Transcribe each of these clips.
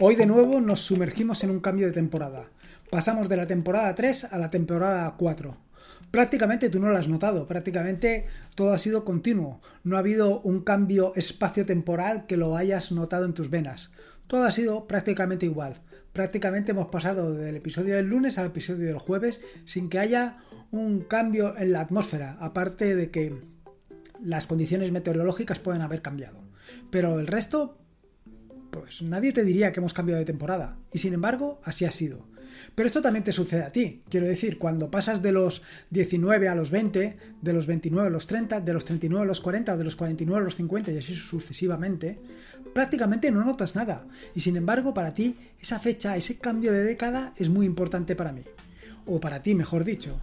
Hoy de nuevo nos sumergimos en un cambio de temporada. Pasamos de la temporada 3 a la temporada 4. Prácticamente tú no lo has notado, prácticamente todo ha sido continuo. No ha habido un cambio espacio-temporal que lo hayas notado en tus venas. Todo ha sido prácticamente igual. Prácticamente hemos pasado del episodio del lunes al episodio del jueves sin que haya un cambio en la atmósfera, aparte de que las condiciones meteorológicas pueden haber cambiado. Pero el resto, pues nadie te diría que hemos cambiado de temporada. Y sin embargo, así ha sido. Pero esto también te sucede a ti. Quiero decir, cuando pasas de los 19 a los 20, de los 29 a los 30, de los 39 a los 40, de los 49 a los 50 y así sucesivamente, prácticamente no notas nada. Y sin embargo, para ti, esa fecha, ese cambio de década es muy importante para mí. O para ti, mejor dicho.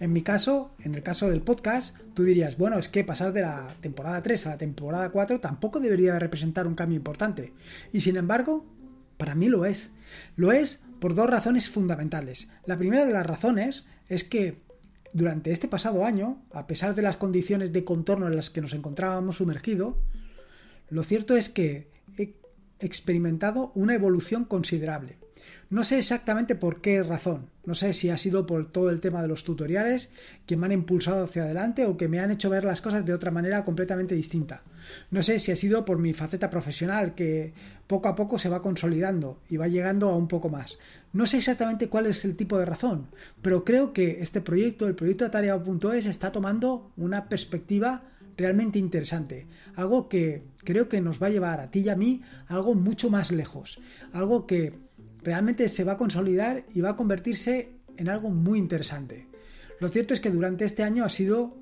En mi caso, en el caso del podcast, tú dirías, bueno, es que pasar de la temporada 3 a la temporada 4 tampoco debería representar un cambio importante. Y sin embargo, para mí lo es. Lo es por dos razones fundamentales. La primera de las razones es que durante este pasado año, a pesar de las condiciones de contorno en las que nos encontrábamos sumergidos, lo cierto es que he experimentado una evolución considerable. No sé exactamente por qué razón. No sé si ha sido por todo el tema de los tutoriales que me han impulsado hacia adelante o que me han hecho ver las cosas de otra manera completamente distinta. No sé si ha sido por mi faceta profesional que poco a poco se va consolidando y va llegando a un poco más. No sé exactamente cuál es el tipo de razón, pero creo que este proyecto, el proyecto Atareado.es, está tomando una perspectiva realmente interesante. Algo que creo que nos va a llevar a ti y a mí algo mucho más lejos. Algo que realmente se va a consolidar y va a convertirse en algo muy interesante. Lo cierto es que durante este año ha sido,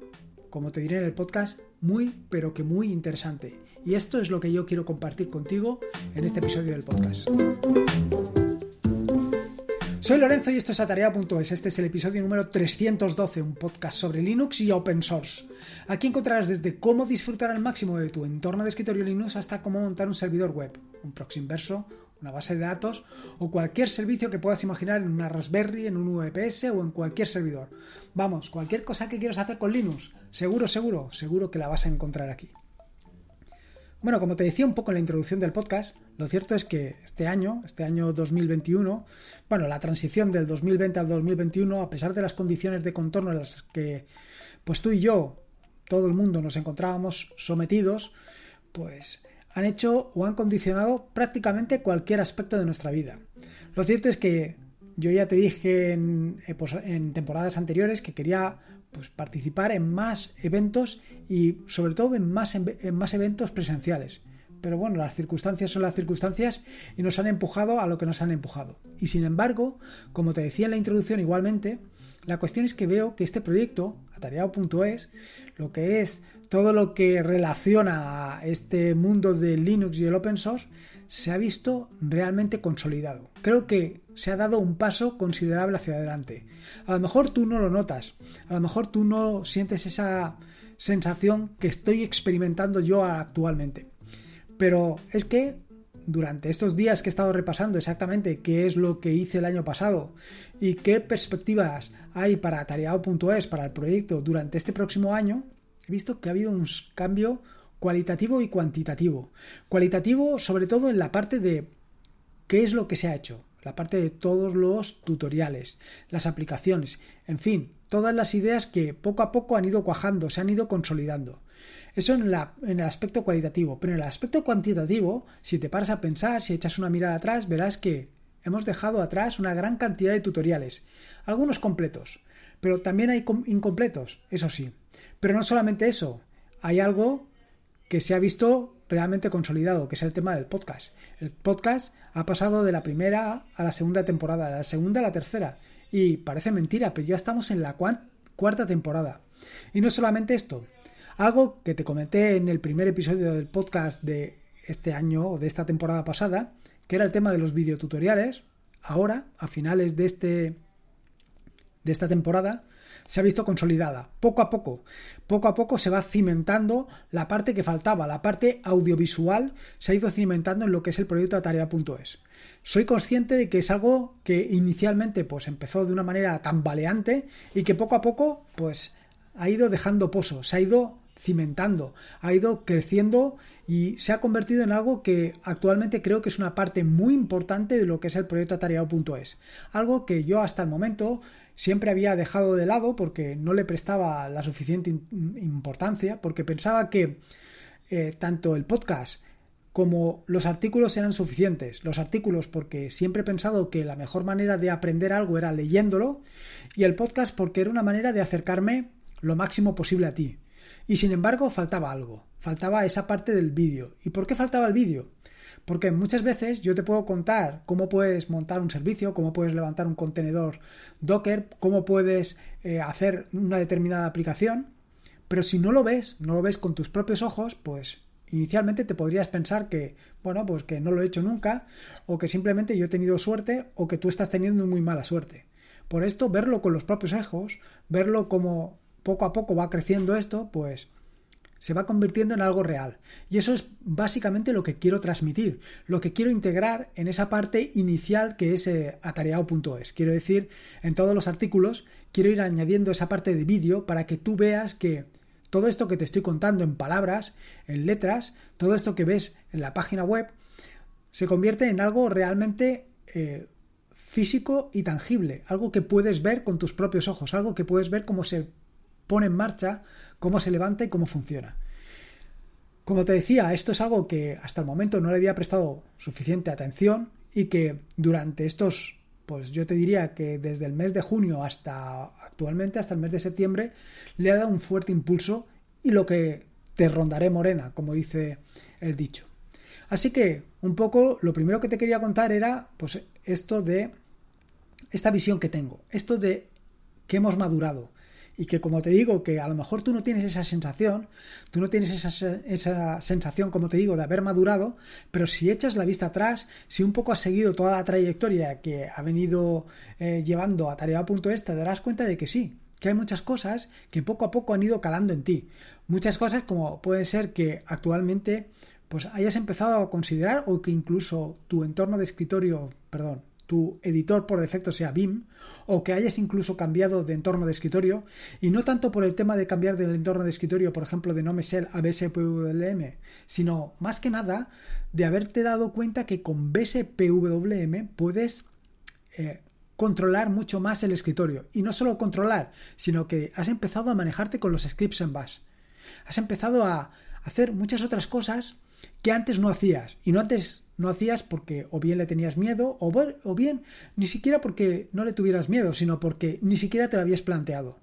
como te diré en el podcast, muy, pero que muy interesante. Y esto es lo que yo quiero compartir contigo en este episodio del podcast. Soy Lorenzo y esto es Atarea.es. Este es el episodio número 312, un podcast sobre Linux y Open Source. Aquí encontrarás desde cómo disfrutar al máximo de tu entorno de escritorio Linux hasta cómo montar un servidor web, un proxy inverso, una base de datos o cualquier servicio que puedas imaginar en una Raspberry, en un VPS o en cualquier servidor. Vamos, cualquier cosa que quieras hacer con Linux, seguro, seguro, seguro que la vas a encontrar aquí. Bueno, como te decía un poco en la introducción del podcast, lo cierto es que este año, este año 2021, bueno, la transición del 2020 al 2021, a pesar de las condiciones de contorno en las que pues tú y yo, todo el mundo nos encontrábamos sometidos, pues han hecho o han condicionado prácticamente cualquier aspecto de nuestra vida. Lo cierto es que yo ya te dije en, eh, pues, temporadas anteriores que quería pues, participar en más eventos y sobre todo en más, en más eventos presenciales. Pero bueno, las circunstancias son las circunstancias y nos han empujado a lo que nos han empujado. Y sin embargo, como te decía en la introducción igualmente, la cuestión es que veo que este proyecto, atareado.es, lo que es todo lo que relaciona a este mundo de Linux y el open source, se ha visto realmente consolidado. Creo que se ha dado un paso considerable hacia adelante. A lo mejor tú no lo notas, a lo mejor tú no sientes esa sensación que estoy experimentando yo actualmente. Pero es que durante estos días que he estado repasando exactamente qué es lo que hice el año pasado y qué perspectivas hay para Atareado.es, para el proyecto durante este próximo año, he visto que ha habido un cambio cualitativo y cuantitativo. Cualitativo sobre todo en la parte de qué es lo que se ha hecho, la parte de todos los tutoriales, las aplicaciones, en fin, todas las ideas que poco a poco han ido cuajando, se han ido consolidando. Eso en, en, el aspecto cualitativo, pero en el aspecto cuantitativo, si te paras a pensar, si echas una mirada atrás, verás que hemos dejado atrás una gran cantidad de tutoriales, algunos completos, pero también hay incompletos, eso sí. Pero no solamente eso, hay algo que se ha visto realmente consolidado, que es el tema del podcast. El podcast ha pasado de la primera a la segunda temporada, de la segunda a la tercera. Y parece mentira, pero ya estamos en la cuarta temporada. Y no solamente esto, algo que te comenté en el primer episodio del podcast de este año o de esta temporada pasada, que era el tema de los videotutoriales, ahora, a finales de este de esta temporada, se ha visto consolidada, poco a poco. Poco a poco se va cimentando la parte que faltaba, la parte audiovisual se ha ido cimentando en lo que es el proyecto Atarea.es. Soy consciente de que es algo que inicialmente pues empezó de una manera tambaleante y que poco a poco pues ha ido dejando pozo, se ha ido cimentando, ha ido creciendo y se ha convertido en algo que actualmente creo que es una parte muy importante de lo que es el proyecto atareado.es. Algo que yo hasta el momento siempre había dejado de lado porque no le prestaba la suficiente importancia, porque pensaba que eh, tanto el podcast como los artículos eran suficientes. Los artículos porque siempre he pensado que la mejor manera de aprender algo era leyéndolo y el podcast porque era una manera de acercarme lo máximo posible a ti. Y sin embargo faltaba algo, faltaba esa parte del vídeo. ¿Y por qué faltaba el vídeo? Porque muchas veces yo te puedo contar cómo puedes montar un servicio, cómo puedes levantar un contenedor Docker, cómo puedes eh, hacer una determinada aplicación, pero si no lo ves, no lo ves con tus propios ojos, pues inicialmente te podrías pensar que, bueno, pues que no lo he hecho nunca, o que simplemente yo he tenido suerte, o que tú estás teniendo muy mala suerte. Por esto, verlo con los propios ojos, verlo como poco a poco va creciendo esto, pues se va convirtiendo en algo real. Y eso es básicamente lo que quiero transmitir, lo que quiero integrar en esa parte inicial que es eh, atareado.es. Quiero decir, en todos los artículos, quiero ir añadiendo esa parte de vídeo para que tú veas que todo esto que te estoy contando en palabras, en letras, todo esto que ves en la página web, se convierte en algo realmente eh, físico y tangible, algo que puedes ver con tus propios ojos, algo que puedes ver cómo se pone en marcha, cómo se levanta y cómo funciona. Como te decía, esto es algo que hasta el momento no le había prestado suficiente atención y que durante estos, pues yo te diría que desde el mes de junio hasta actualmente, hasta el mes de septiembre, le ha dado un fuerte impulso y lo que te rondaré morena, como dice el dicho. Así que, un poco, lo primero que te quería contar era, pues, esto de esta visión que tengo, esto de que hemos madurado, y que como te digo, que a lo mejor tú no tienes esa sensación, tú no tienes esa, esa, sensación, como te digo, de haber madurado, pero si echas la vista atrás, si un poco has seguido toda la trayectoria que ha venido eh, llevando a tarea.es, te darás cuenta de que sí, que hay muchas cosas que poco a poco han ido calando en ti. Muchas cosas como puede ser que actualmente pues hayas empezado a considerar o que incluso tu entorno de escritorio, perdón, tu editor por defecto sea BIM o que hayas incluso cambiado de entorno de escritorio y no tanto por el tema de cambiar del entorno de escritorio, por ejemplo, de NoMeshell a BSPWM, sino más que nada de haberte dado cuenta que con BSPWM puedes eh, controlar mucho más el escritorio y no solo controlar, sino que has empezado a manejarte con los scripts en bash. Has empezado a hacer muchas otras cosas que antes no hacías y no antes no hacías porque o bien le tenías miedo o, o bien ni siquiera porque no le tuvieras miedo, sino porque ni siquiera te lo habías planteado.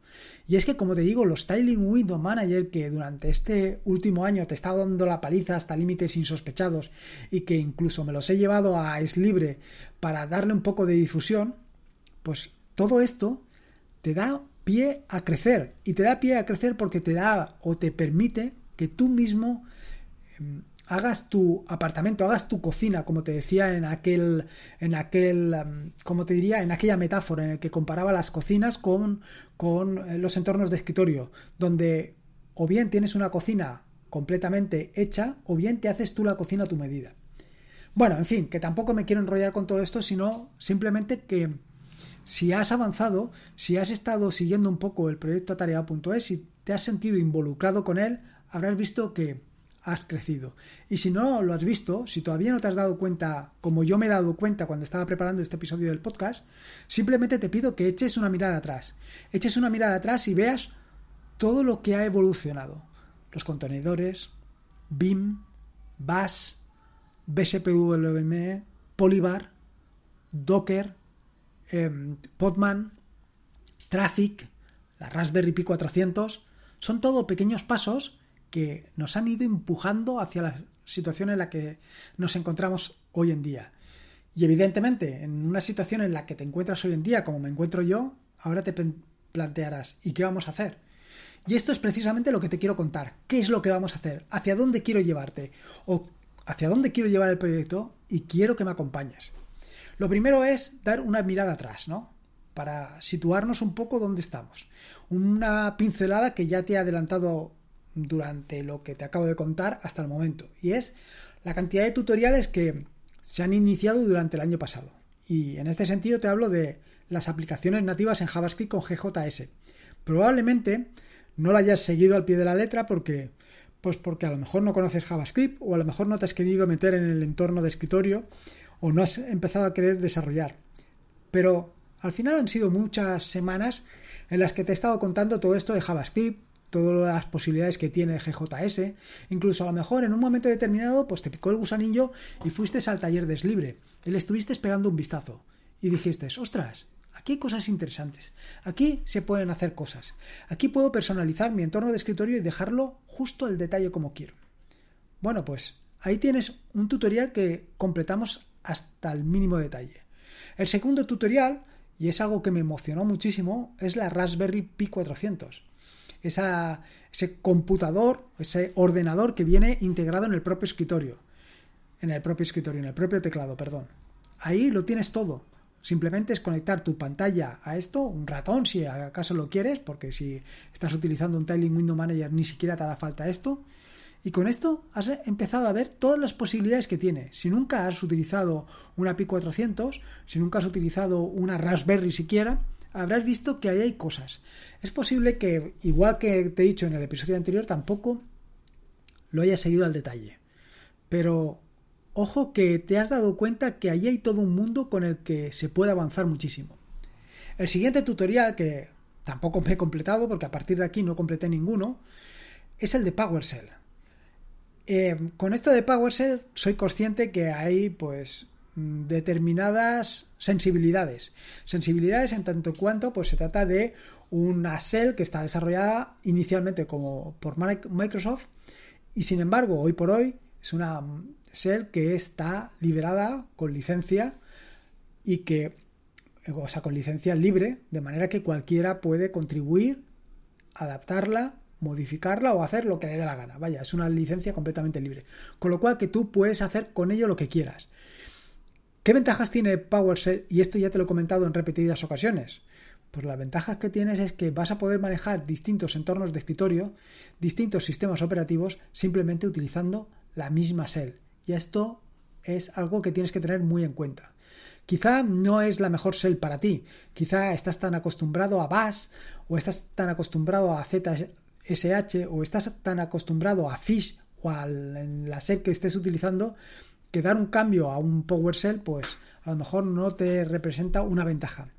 Y es que, como te digo, los Styling Window Manager que durante este último año te está dando la paliza hasta límites insospechados y que incluso me los he llevado a Es Libre para darle un poco de difusión, pues todo esto te da pie a crecer. Y te da pie a crecer porque te da o te permite que tú mismo em, hagas tu apartamento, hagas tu cocina, como te decía en aquel, en aquel, um, como te diría, en aquella metáfora en el que comparaba las cocinas con, con eh, los entornos de escritorio, donde o bien tienes una cocina completamente hecha, o bien te haces tú la cocina a tu medida. Bueno, en fin, que tampoco me quiero enrollar con todo esto, sino simplemente que si has avanzado, si has estado siguiendo un poco el proyecto Tarea.es y te has sentido involucrado con él, habrás visto que has crecido. Y si no lo has visto, si todavía no te has dado cuenta, como yo me he dado cuenta cuando estaba preparando este episodio del podcast, simplemente te pido que eches una mirada atrás. Eches una mirada atrás y veas todo lo que ha evolucionado. Los contenedores, BIM, Bash, BSPWM, Polybar, Docker, em, Podman, Traffic, la Raspberry Pi 400, son todo pequeños pasos que nos han ido empujando hacia la situación en la que nos encontramos hoy en día. Y evidentemente, en una situación en la que te encuentras hoy en día, como me encuentro yo, ahora te plantearás, ¿y qué vamos a hacer? Y esto es precisamente lo que te quiero contar. ¿Qué es lo que vamos a hacer? ¿Hacia dónde quiero llevarte? ¿O hacia dónde quiero llevar el proyecto? Y quiero que me acompañes. Lo primero es dar una mirada atrás, ¿no? Para situarnos un poco dónde estamos. Una pincelada que ya te he adelantado durante lo que te acabo de contar hasta el momento. Y es la cantidad de tutoriales que se han iniciado durante el año pasado. Y en este sentido te hablo de las aplicaciones nativas en JavaScript con GJS. Probablemente no la hayas seguido al pie de la letra porque pues porque a lo mejor no conoces JavaScript o a lo mejor no te has querido meter en el entorno de escritorio o no has empezado a querer desarrollar. Pero al final han sido muchas semanas en las que te he estado contando todo esto de JavaScript, todas las posibilidades que tiene GJS, incluso a lo mejor en un momento determinado pues te picó el gusanillo y fuiste al taller de Slibre y le estuviste pegando un vistazo. Y dijiste, ostras, aquí hay cosas interesantes, aquí se pueden hacer cosas, aquí puedo personalizar mi entorno de escritorio y dejarlo justo el detalle como quiero. Bueno, pues ahí tienes un tutorial que completamos hasta el mínimo detalle. El segundo tutorial, y es algo que me emocionó muchísimo, es la Raspberry Pi 400 ese computador, ese ordenador que viene integrado en el propio escritorio. En el propio escritorio, en el propio teclado, perdón. Ahí lo tienes todo. Simplemente es conectar tu pantalla a esto, un ratón si acaso lo quieres, porque si estás utilizando un Tiling Window Manager ni siquiera te hará falta esto. Y con esto has empezado a ver todas las posibilidades que tiene. Si nunca has utilizado una Pi 400, si nunca has utilizado una Raspberry siquiera, habrás visto que ahí hay cosas. Es posible que, igual que te he dicho en el episodio anterior, tampoco lo hayas seguido al detalle. Pero ojo que te has dado cuenta que ahí hay todo un mundo con el que se puede avanzar muchísimo. El siguiente tutorial, que tampoco me he completado porque a partir de aquí no completé ninguno, es el de PowerShell. Eh, con esto de PowerShell soy consciente que hay pues determinadas sensibilidades. Sensibilidades en tanto cuanto pues se trata de una shell que está desarrollada inicialmente como por Microsoft y sin embargo hoy por hoy es una shell que está liberada con licencia y que o sea con licencia libre de manera que cualquiera puede contribuir adaptarla modificarla o hacer lo que le dé la gana. Vaya, es una licencia completamente libre. Con lo cual que tú puedes hacer con ello lo que quieras. ¿Qué ventajas tiene PowerShell? Y esto ya te lo he comentado en repetidas ocasiones. Pues las ventajas que tienes es que vas a poder manejar distintos entornos de escritorio, distintos sistemas operativos, simplemente utilizando la misma shell. Y esto es algo que tienes que tener muy en cuenta. Quizá no es la mejor shell para ti, quizá estás tan acostumbrado a Bash o estás tan acostumbrado a ZSH o estás tan acostumbrado a Fish o a la shell que estés utilizando que dar un cambio a un PowerShell, pues a lo mejor no te representa una ventaja.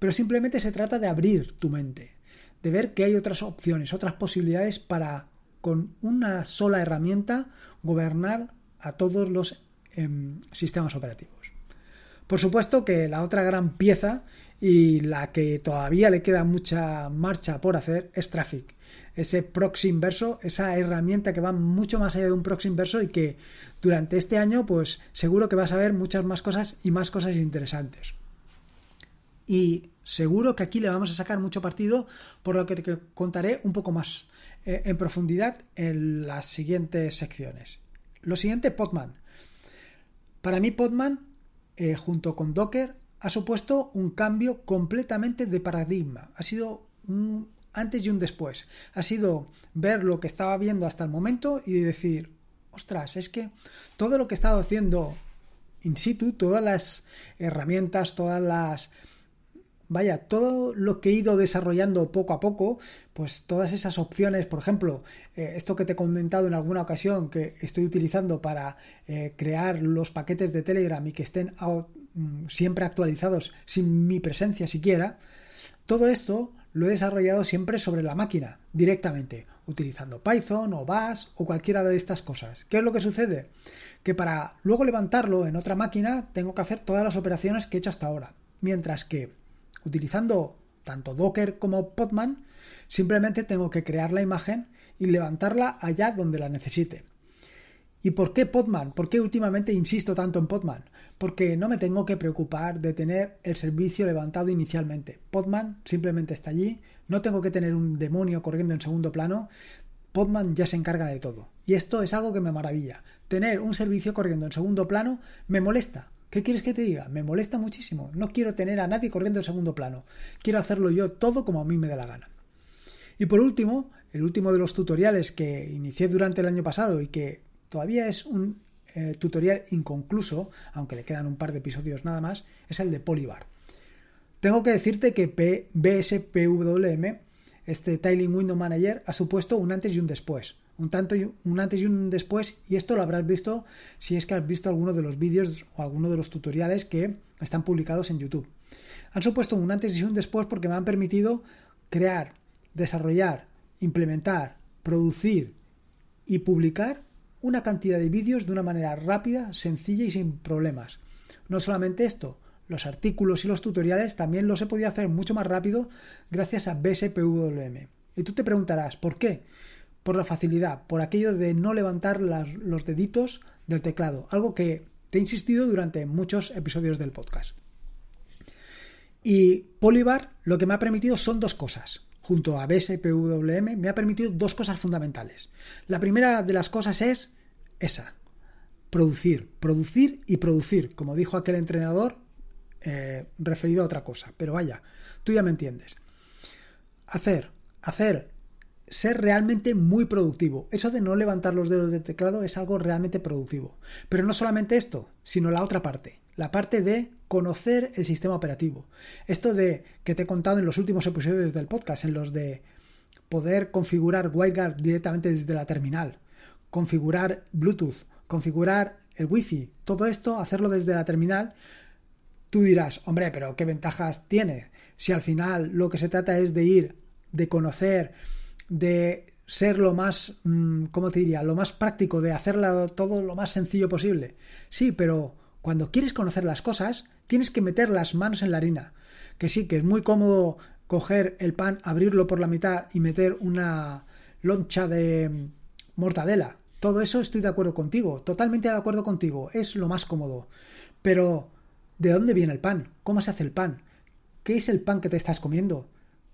Pero simplemente se trata de abrir tu mente, de ver que hay otras opciones, otras posibilidades para con una sola herramienta gobernar a todos los em, sistemas operativos. Por supuesto que la otra gran pieza y la que todavía le queda mucha marcha por hacer es Traffic ese proxy inverso, esa herramienta que va mucho más allá de un proxy inverso y que durante este año pues seguro que vas a ver muchas más cosas y más cosas interesantes. Y seguro que aquí le vamos a sacar mucho partido por lo que te contaré un poco más eh, en profundidad en las siguientes secciones. Lo siguiente, Podman. Para mí Podman, eh, junto con Docker, ha supuesto un cambio completamente de paradigma. Ha sido un antes y un después. Ha sido ver lo que estaba viendo hasta el momento y decir, ostras, es que todo lo que he estado haciendo in situ, todas las herramientas, todas las... Vaya, todo lo que he ido desarrollando poco a poco, pues todas esas opciones, por ejemplo, eh, esto que te he comentado en alguna ocasión que estoy utilizando para eh, crear los paquetes de Telegram y que estén mm, siempre actualizados sin mi presencia siquiera, todo esto lo he desarrollado siempre sobre la máquina, directamente, utilizando Python o Bash o cualquiera de estas cosas. ¿Qué es lo que sucede? Que para luego levantarlo en otra máquina tengo que hacer todas las operaciones que he hecho hasta ahora. Mientras que utilizando tanto Docker como Podman, simplemente tengo que crear la imagen y levantarla allá donde la necesite. ¿Y por qué Podman? ¿Por qué últimamente insisto tanto en Podman? Porque no me tengo que preocupar de tener el servicio levantado inicialmente. Podman simplemente está allí, no tengo que tener un demonio corriendo en segundo plano. Podman ya se encarga de todo. Y esto es algo que me maravilla. Tener un servicio corriendo en segundo plano me molesta. ¿Qué quieres que te diga? Me molesta muchísimo. No quiero tener a nadie corriendo en segundo plano. Quiero hacerlo yo todo como a mí me dé la gana. Y por último, el último de los tutoriales que inicié durante el año pasado y que todavía es un eh, tutorial inconcluso, aunque le quedan un par de episodios nada más, es el de Polybar. Tengo que decirte que BSPWM este Tiling Window Manager ha supuesto un antes y un después. Un, tanto un antes y un después, y esto lo habrás visto si es que has visto alguno de los vídeos o alguno de los tutoriales que están publicados en YouTube. Han supuesto un antes y un después porque me han permitido crear, desarrollar, implementar, producir y publicar una cantidad de vídeos de una manera rápida, sencilla y sin problemas. No solamente esto, los artículos y los tutoriales también los he podido hacer mucho más rápido gracias a BSPWM. Y tú te preguntarás, ¿por qué? Por la facilidad, por aquello de no levantar los deditos del teclado, algo que te he insistido durante muchos episodios del podcast. Y Polybar lo que me ha permitido son dos cosas. Junto a BSPWM me ha permitido dos cosas fundamentales. La primera de las cosas es esa, producir, producir y producir, como dijo aquel entrenador eh, referido a otra cosa. Pero vaya, tú ya me entiendes. Hacer, hacer, ser realmente muy productivo. Eso de no levantar los dedos del teclado es algo realmente productivo. Pero no solamente esto, sino la otra parte, la parte de conocer el sistema operativo. Esto de que te he contado en los últimos episodios del podcast, en los de poder configurar WireGuard directamente desde la terminal, configurar Bluetooth, configurar el Wi-Fi, todo esto, hacerlo desde la terminal, Tú dirás, hombre, pero ¿qué ventajas tiene? Si al final lo que se trata es de ir, de conocer, de ser lo más, mm, ¿cómo te diría? Lo más práctico, de hacerlo todo lo más sencillo posible. Sí, pero cuando quieres conocer las cosas, tienes que meter las manos en la harina. Que sí, que es muy cómodo coger el pan, abrirlo por la mitad y meter una loncha de mm, mortadela. Todo eso estoy de acuerdo contigo, totalmente de acuerdo contigo, es lo más cómodo. Pero ¿De dónde viene el pan? ¿Cómo se hace el pan? ¿Qué es el pan que te estás comiendo?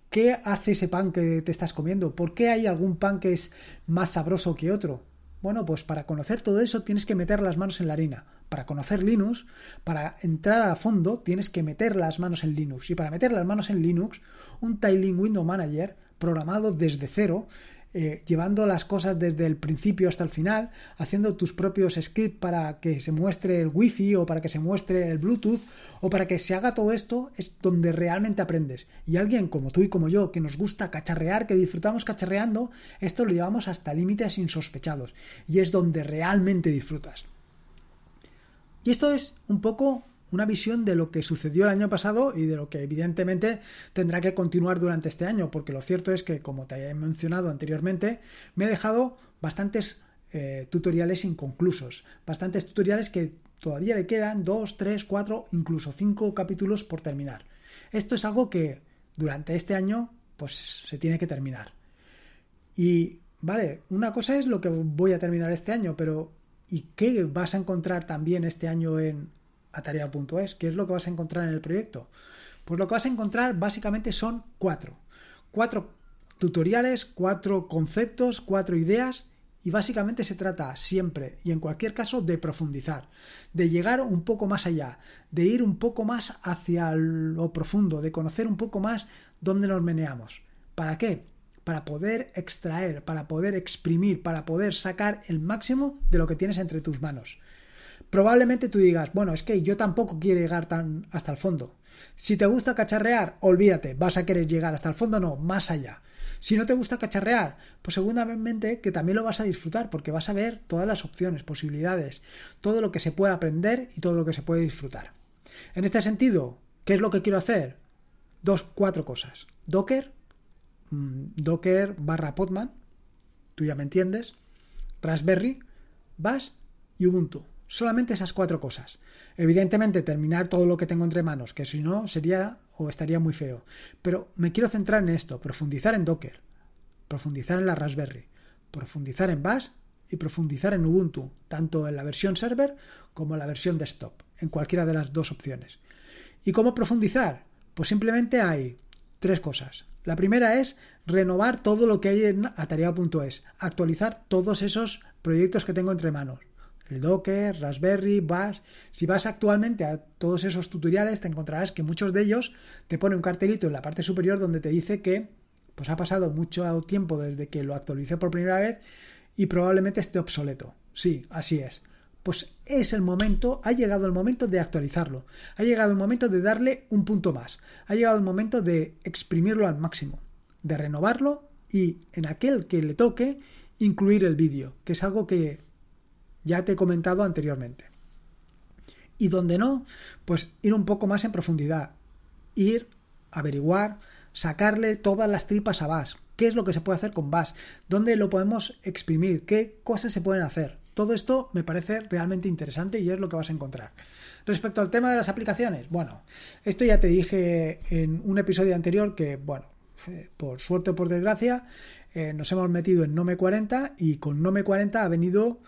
¿Qué hace ese pan que te estás comiendo? ¿Por qué hay algún pan que es más sabroso que otro? Bueno, pues para conocer todo eso tienes que meter las manos en la harina. Para conocer Linux, para entrar a fondo, tienes que meter las manos en Linux. Y para meter las manos en Linux, un Tiling Window Manager programado desde cero eh, llevando las cosas desde el principio hasta el final, haciendo tus propios scripts para que se muestre el wifi o para que se muestre el bluetooth o para que se haga todo esto, es donde realmente aprendes. Y alguien como tú y como yo, que nos gusta cacharrear, que disfrutamos cacharreando, esto lo llevamos hasta límites insospechados. Y es donde realmente disfrutas. Y esto es un poco una visión de lo que sucedió el año pasado y de lo que evidentemente tendrá que continuar durante este año, porque lo cierto es que, como te he mencionado anteriormente, me he dejado bastantes eh, tutoriales inconclusos, bastantes tutoriales que todavía le quedan dos, tres, cuatro, incluso cinco capítulos por terminar. Esto es algo que durante este año pues se tiene que terminar. Y vale, una cosa es lo que voy a terminar este año, pero ¿y qué vas a encontrar también este año en Atarea.es. ¿Qué es lo que vas a encontrar en el proyecto? Pues lo que vas a encontrar básicamente son cuatro. Cuatro tutoriales, cuatro conceptos, cuatro ideas y básicamente se trata siempre y en cualquier caso de profundizar, de llegar un poco más allá, de ir un poco más hacia lo profundo, de conocer un poco más dónde nos meneamos. ¿Para qué? Para poder extraer, para poder exprimir, para poder sacar el máximo de lo que tienes entre tus manos. Probablemente tú digas, bueno, es que yo tampoco quiero llegar tan hasta el fondo. Si te gusta cacharrear, olvídate, vas a querer llegar hasta el fondo, no, más allá. Si no te gusta cacharrear, pues seguramente que también lo vas a disfrutar porque vas a ver todas las opciones, posibilidades, todo lo que se puede aprender y todo lo que se puede disfrutar. En este sentido, ¿qué es lo que quiero hacer? Dos, cuatro cosas. Docker, mm, Docker barra Podman, tú ya me entiendes, Raspberry, Bash y Ubuntu. Solamente esas cuatro cosas. Evidentemente, terminar todo lo que tengo entre manos, que si no sería o estaría muy feo. Pero me quiero centrar en esto, profundizar en Docker, profundizar en la Raspberry, profundizar en Bash y profundizar en Ubuntu, tanto en la versión server como en la versión desktop, en cualquiera de las dos opciones. ¿Y cómo profundizar? Pues simplemente hay tres cosas. La primera es renovar todo lo que hay en atareado.es, actualizar todos esos proyectos que tengo entre manos el Docker, Raspberry, Bash. Si vas actualmente a todos esos tutoriales, te encontrarás que muchos de ellos te pone un cartelito en la parte superior donde te dice que pues ha pasado mucho tiempo desde que lo actualicé por primera vez y probablemente esté obsoleto. Sí, así es. Pues es el momento, ha llegado el momento de actualizarlo. Ha llegado el momento de darle un punto más. Ha llegado el momento de exprimirlo al máximo. de renovarlo y en aquel que le toque incluir el vídeo, que es algo que ya te he comentado anteriormente. Y donde no, pues ir un poco más en profundidad, ir, averiguar, sacarle todas las tripas a Bash, qué es lo que se puede hacer con Bash, dónde lo podemos exprimir, qué cosas se pueden hacer. Todo esto me parece realmente interesante y es lo que vas a encontrar. Respecto al tema de las aplicaciones, bueno, esto ya te dije en un episodio anterior que, bueno, eh, por suerte o por desgracia, eh, nos hemos metido en Nome 40 y con Nome 40 ha venido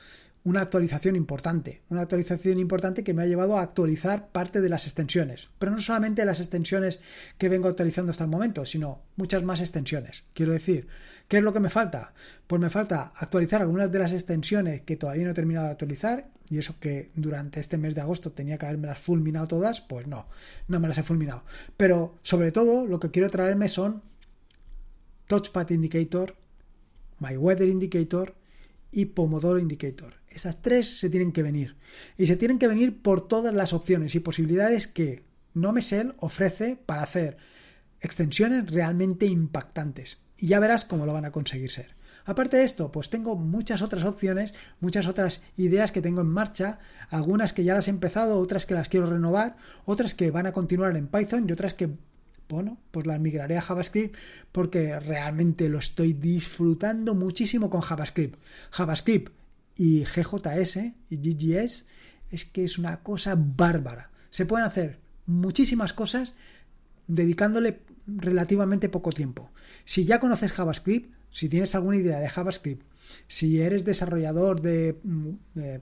una actualización importante, una actualización importante que me ha llevado a actualizar parte de las extensiones, pero no solamente las extensiones que vengo actualizando hasta el momento, sino muchas más extensiones. Quiero decir, ¿qué es lo que me falta? Pues me falta actualizar algunas de las extensiones que todavía no he terminado de actualizar y eso que durante este mes de agosto tenía que haberme las fulminado todas, pues no, no me las he fulminado. Pero sobre todo lo que quiero traerme son Touchpad Indicator, My Weather Indicator y Pomodoro Indicator. Esas tres se tienen que venir. Y se tienen que venir por todas las opciones y posibilidades que NoMesel ofrece para hacer extensiones realmente impactantes. Y ya verás cómo lo van a conseguir ser. Aparte de esto, pues tengo muchas otras opciones, muchas otras ideas que tengo en marcha, algunas que ya las he empezado, otras que las quiero renovar, otras que van a continuar en Python y otras que bueno, pues las migraré a JavaScript porque realmente lo estoy disfrutando muchísimo con JavaScript. JavaScript y GJS y GGS es que es una cosa bárbara. Se pueden hacer muchísimas cosas dedicándole relativamente poco tiempo. Si ya conoces JavaScript, si tienes alguna idea de JavaScript, si eres desarrollador de, mm,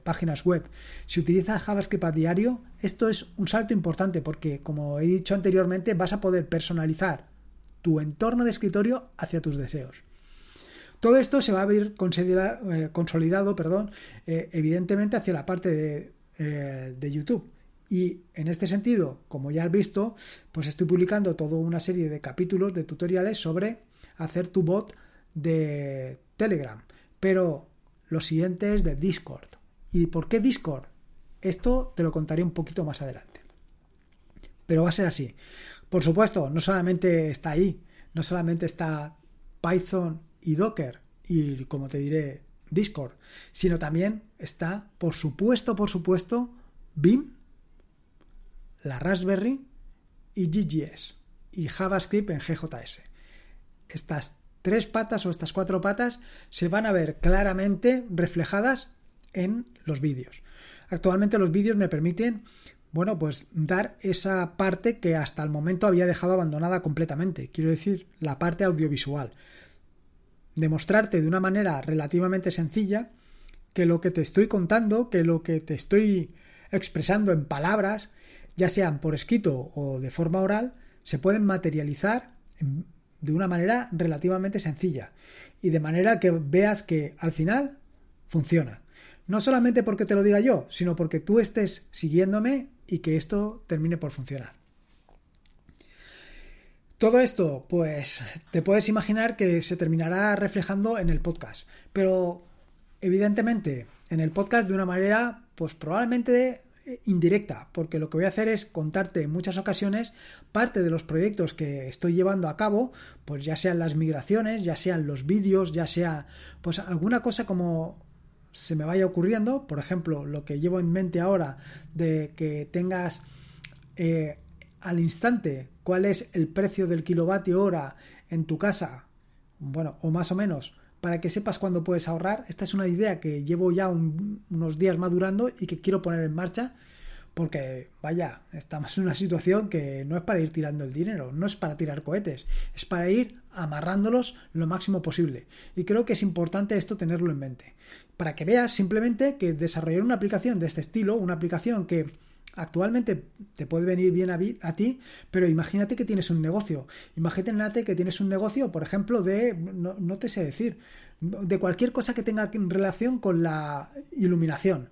páginas web, si utilizas JavaScript a diario, esto es un salto importante porque, como he dicho anteriormente, vas a poder personalizar tu entorno de escritorio hacia tus deseos. Todo esto se va a ver eh, consolidado, perdón, eh, evidentemente hacia la parte de, eh, de YouTube. Y en este sentido, como ya has visto, pues estoy publicando toda una serie de capítulos de tutoriales sobre hacer tu bot de Telegram. Pero lo siguiente es de Discord. ¿Y por qué Discord? Esto te lo contaré un poquito más adelante. Pero va a ser así. Por supuesto, no solamente está ahí, no solamente está Python y Docker y como te diré Discord, sino también está, por supuesto, por supuesto, BIM, la Raspberry y GGS y JavaScript en GJS. Estas tres patas o estas cuatro patas se van a ver claramente reflejadas en los vídeos. Actualmente los vídeos me permiten, bueno, pues dar esa parte que hasta el momento había dejado abandonada completamente. Quiero decir, la parte audiovisual. Demostrarte de una manera relativamente sencilla que lo que te estoy contando, que lo que te estoy expresando en palabras, ya sean por escrito o de forma oral, se pueden materializar en de una manera relativamente sencilla y de manera que veas que al final funciona. No solamente porque te lo diga yo, sino porque tú estés siguiéndome y que esto termine por funcionar. Todo esto, pues te puedes imaginar que se terminará reflejando en el podcast, pero evidentemente en el podcast de una manera, pues probablemente indirecta, porque lo que voy a hacer es contarte en muchas ocasiones parte de los proyectos que estoy llevando a cabo, pues ya sean las migraciones, ya sean los vídeos, ya sea pues alguna cosa como se me vaya ocurriendo, por ejemplo, lo que llevo en mente ahora de que tengas eh, al instante cuál es el precio del kilovatio hora en tu casa, bueno, o más o menos, para que sepas cuándo puedes ahorrar. Esta es una idea que llevo ya unos días madurando y que quiero poner en marcha porque, vaya, estamos en una situación que no es para ir tirando el dinero, no es para tirar cohetes, es para ir amarrándolos lo máximo posible. Y creo que es importante esto tenerlo en mente. Para que veas simplemente que desarrollar una aplicación de este estilo, una aplicación que actualmente te puede venir bien a, ti, pero imagínate que tienes un negocio. Imagínate que tienes un negocio, por ejemplo, de, no, te sé decir, de cualquier cosa que tenga relación con la iluminación.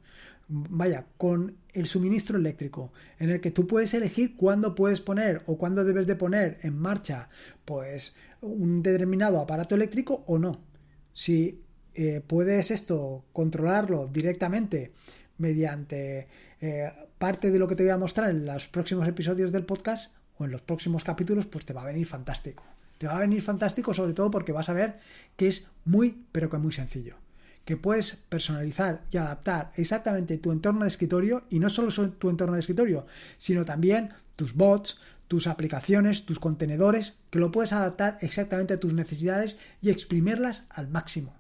Vaya, con el suministro eléctrico, en el que tú puedes elegir cuándo puedes poner o cuándo debes de poner en marcha, pues, un determinado aparato eléctrico o no. Si eh, puedes esto controlarlo directamente mediante eh, parte de lo que te voy a mostrar en los próximos episodios del podcast o en los próximos capítulos, pues te va a venir fantástico. Te va a venir fantástico sobre todo porque vas a ver que es muy, pero que muy sencillo. Que puedes personalizar y adaptar exactamente tu entorno de escritorio y no solo tu entorno de escritorio, sino también tus bots, tus aplicaciones, tus contenedores, que lo puedes adaptar exactamente a tus necesidades y exprimirlas al máximo.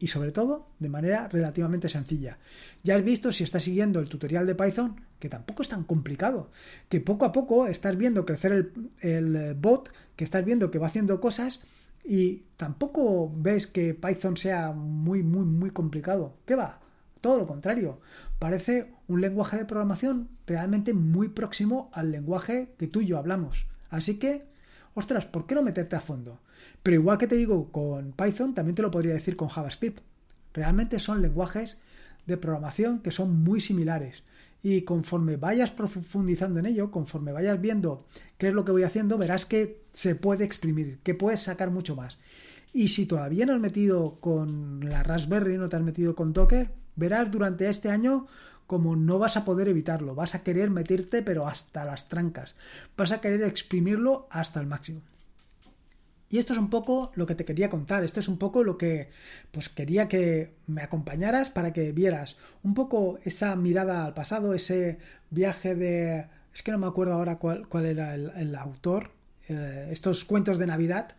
Y sobre todo de manera relativamente sencilla. Ya has visto si estás siguiendo el tutorial de Python, que tampoco es tan complicado, que poco a poco estás viendo crecer el, el bot, que estás viendo que va haciendo cosas y tampoco ves que Python sea muy, muy, muy complicado. ¿Qué va? Todo lo contrario parece un lenguaje de programación realmente muy próximo al lenguaje que tú y yo hablamos. Así que, ostras, ¿por qué no meterte a fondo? Pero igual que te digo con Python, también te lo podría decir con JavaScript. Realmente son lenguajes de programación que son muy similares. Y conforme vayas profundizando en ello, conforme vayas viendo qué es lo que voy haciendo, verás que se puede exprimir, que puedes sacar mucho más. Y si todavía no has metido con la Raspberry, no te has metido con Docker, verás durante este año como no vas a poder evitarlo, vas a querer meterte pero hasta las trancas, vas a querer exprimirlo hasta el máximo. Y esto es un poco lo que te quería contar, esto es un poco lo que pues quería que me acompañaras para que vieras un poco esa mirada al pasado, ese viaje de... es que no me acuerdo ahora cuál, cuál era el, autor, eh, estos cuentos de Navidad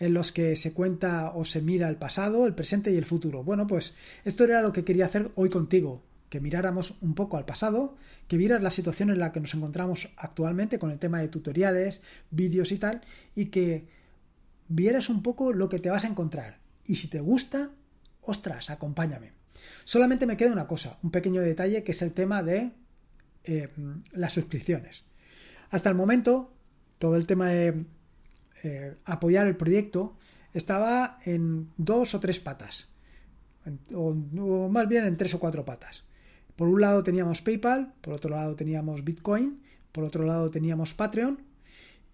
en los que se cuenta o se mira el pasado, el presente y el futuro. Bueno, pues esto era lo que quería hacer hoy contigo, que miráramos un poco al pasado, que vieras la situación en la que nos encontramos actualmente con el tema de tutoriales, vídeos y tal, y que vieras un poco lo que te vas a encontrar. Y si te gusta, ostras, acompáñame. Solamente me queda una cosa, un pequeño detalle, que es el tema de eh, las suscripciones. Hasta el momento, todo el tema de eh, apoyar el proyecto estaba en dos o tres patas, o, más bien en tres o cuatro patas. Por un lado teníamos PayPal, por otro lado teníamos Bitcoin, por otro lado teníamos Patreon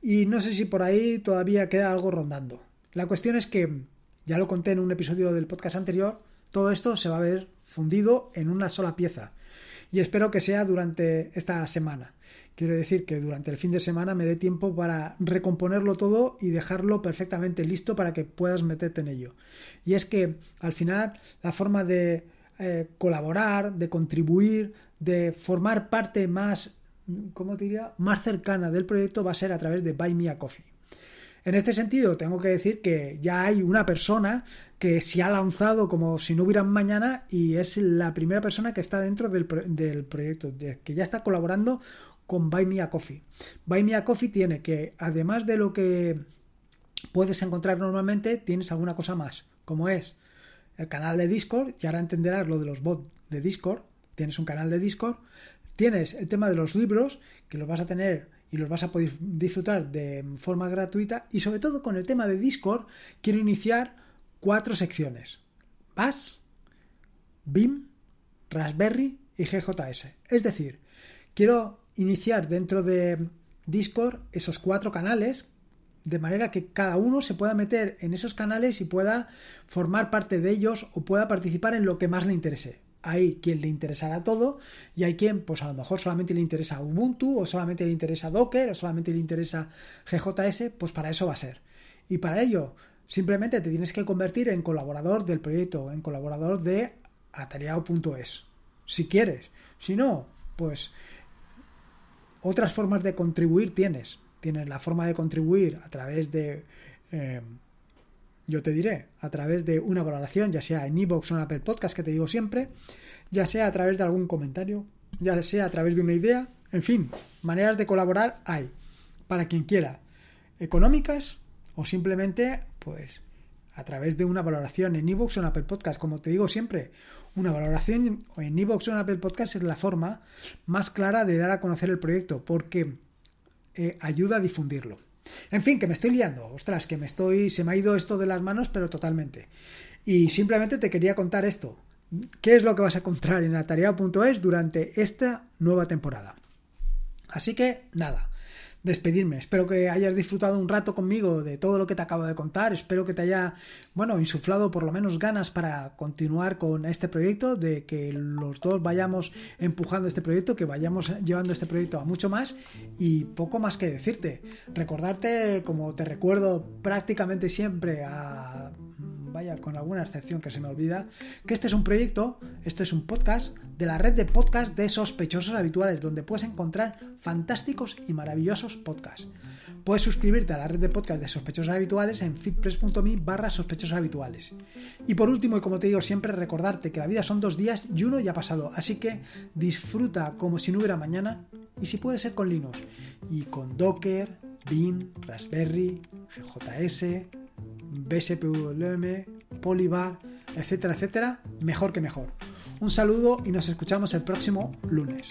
y no sé si por ahí todavía queda algo rondando. La cuestión es que, ya lo conté en un episodio del podcast anterior, todo esto se va a ver fundido en una sola pieza y espero que sea durante esta semana. Quiero decir que durante el fin de semana me dé tiempo para recomponerlo todo y dejarlo perfectamente listo para que puedas meterte en ello. Y es que al final la forma de eh, colaborar, de contribuir, de formar parte más, ¿cómo diría?, más cercana del proyecto va a ser a través de Buy Me a Coffee. En este sentido, tengo que decir que ya hay una persona que se ha lanzado como si no hubiera mañana y es la primera persona que está dentro del, del proyecto, que ya está colaborando con Buy Me a Coffee. Buy Me a Coffee tiene que, además de lo que puedes encontrar normalmente, tienes alguna cosa más, como es el canal de Discord, y ahora entenderás lo de los bots de Discord, tienes un canal de Discord, tienes el tema de los libros, que los vas a tener y los vas a poder disfrutar de forma gratuita, y sobre todo con el tema de Discord, quiero iniciar cuatro secciones. Bash, BIM, Raspberry y GJS. Es decir, quiero iniciar dentro de Discord esos cuatro canales de manera que cada uno se pueda meter en esos canales y pueda formar parte de ellos o pueda participar en lo que más le interese. Hay quien le interesará todo y hay quien, pues a lo mejor solamente le interesa Ubuntu o solamente le interesa Docker o solamente le interesa GJS, pues para eso va a ser. Y para ello, simplemente te tienes que convertir en colaborador del proyecto, en colaborador de atareado.es. Si quieres. Si no, pues otras formas de contribuir tienes. Tienes la forma de contribuir a través de, eh, yo te diré, a través de una valoración, ya sea en iVoox o en Apple Podcast, que te digo siempre, ya sea a través de algún comentario, ya sea a través de una idea, en fin, maneras de colaborar hay, para quien quiera, económicas o simplemente, pues, a través de una valoración en iVoox o en Apple Podcast, como te digo siempre, una valoración en iVoox o en Apple Podcast es la forma más clara de dar a conocer el proyecto porque eh, ayuda a difundirlo. En fin, que me estoy liando, ostras, que me estoy, se me ha ido esto de las manos, pero totalmente. Y simplemente te quería contar esto. ¿Qué es lo que vas a encontrar en atareado.es durante esta nueva temporada? Así que nada, despedirme. Espero que hayas disfrutado un rato conmigo de todo lo que te acabo de contar. Espero que te haya, bueno, insuflado por lo menos ganas para continuar con este proyecto, de que los dos vayamos empujando este proyecto, que vayamos llevando este proyecto a mucho más y poco más que decirte. Recordarte, como te recuerdo prácticamente siempre a vaya, con alguna excepción que se me olvida, que este es un proyecto, este es un podcast de la red de podcast de sospechosos habituales, donde puedes encontrar fantásticos y maravillosos podcasts. Puedes suscribirte a la red de podcast de sospechosos habituales en fitpress.me barra sospechosos habituales. Y por último, y como te digo siempre, recordarte que la vida son dos días y uno ya ha pasado, así que disfruta como si no hubiera mañana y si puede ser con Linux y con Docker, Bean, Raspberry, GJS, BSPWM, Polybar, etcétera, etcétera, mejor que mejor. Un saludo y nos escuchamos el próximo lunes.